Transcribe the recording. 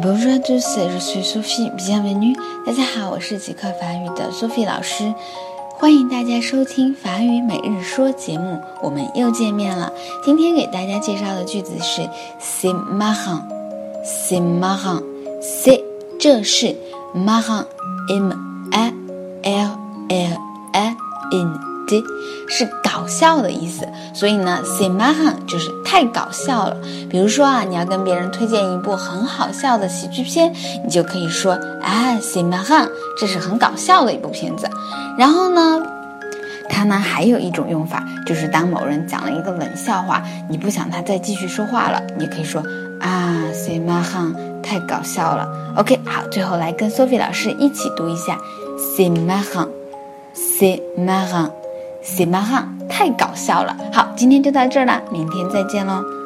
tous, je suis Sophie. Bienvenue. 大家好，我是极客法语的 Sophie 老师，欢迎大家收听法语每日说节目。我们又见面了。今天给大家介绍的句子是 C'est marrant, c'est marrant, c'est 这是 marrant, m a l l a n 是搞笑的意思，所以呢，c'est marrant 就是太搞笑了。比如说啊，你要跟别人推荐一部很好笑的喜剧片，你就可以说啊，c'est marrant，这是很搞笑的一部片子。然后呢，它呢还有一种用法，就是当某人讲了一个冷笑话，你不想他再继续说话了，你可以说啊，c'est marrant，太搞笑了。OK，好，最后来跟 Sophie 老师一起读一下，c'est marrant，c'est marrant。C'est marrant，太搞笑了。好，今天就到这儿了，明天再见喽。